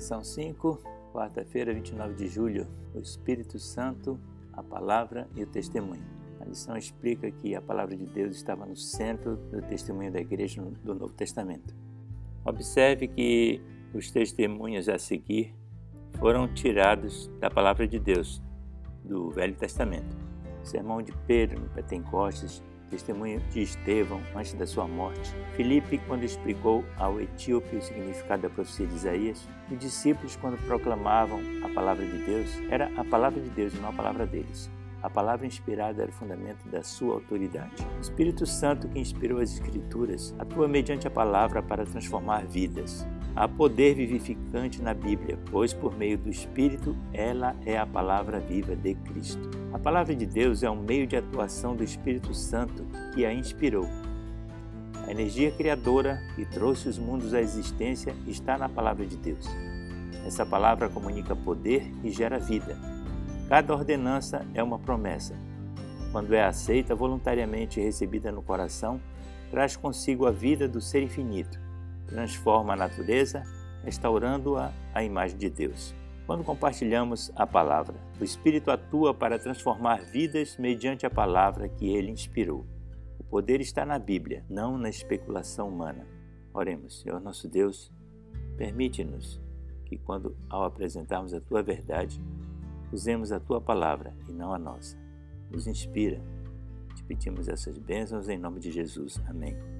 Lição 5, quarta-feira, 29 de julho. O Espírito Santo, a palavra e o testemunho. A lição explica que a palavra de Deus estava no centro do testemunho da igreja do Novo Testamento. Observe que os testemunhos a seguir foram tirados da palavra de Deus, do Velho Testamento. O sermão de Pedro no Pentecostes testemunho de Estevão antes da sua morte, Filipe, quando explicou ao etíope o significado da profecia de Isaías, os discípulos, quando proclamavam a palavra de Deus, era a palavra de Deus e não a palavra deles. A palavra inspirada era o fundamento da sua autoridade. O Espírito Santo, que inspirou as Escrituras, atua mediante a palavra para transformar vidas. Há poder vivificante na Bíblia, pois por meio do Espírito ela é a palavra viva de Cristo. A palavra de Deus é um meio de atuação do Espírito Santo que a inspirou. A energia criadora que trouxe os mundos à existência está na palavra de Deus. Essa palavra comunica poder e gera vida. Cada ordenança é uma promessa. Quando é aceita voluntariamente e recebida no coração, traz consigo a vida do ser infinito transforma a natureza, restaurando-a à imagem de Deus. Quando compartilhamos a palavra, o Espírito atua para transformar vidas mediante a palavra que ele inspirou. O poder está na Bíblia, não na especulação humana. Oremos, Senhor nosso Deus, permite-nos que, quando ao apresentarmos a tua verdade, usemos a tua palavra e não a nossa. Nos inspira. Te pedimos essas bênçãos em nome de Jesus. Amém.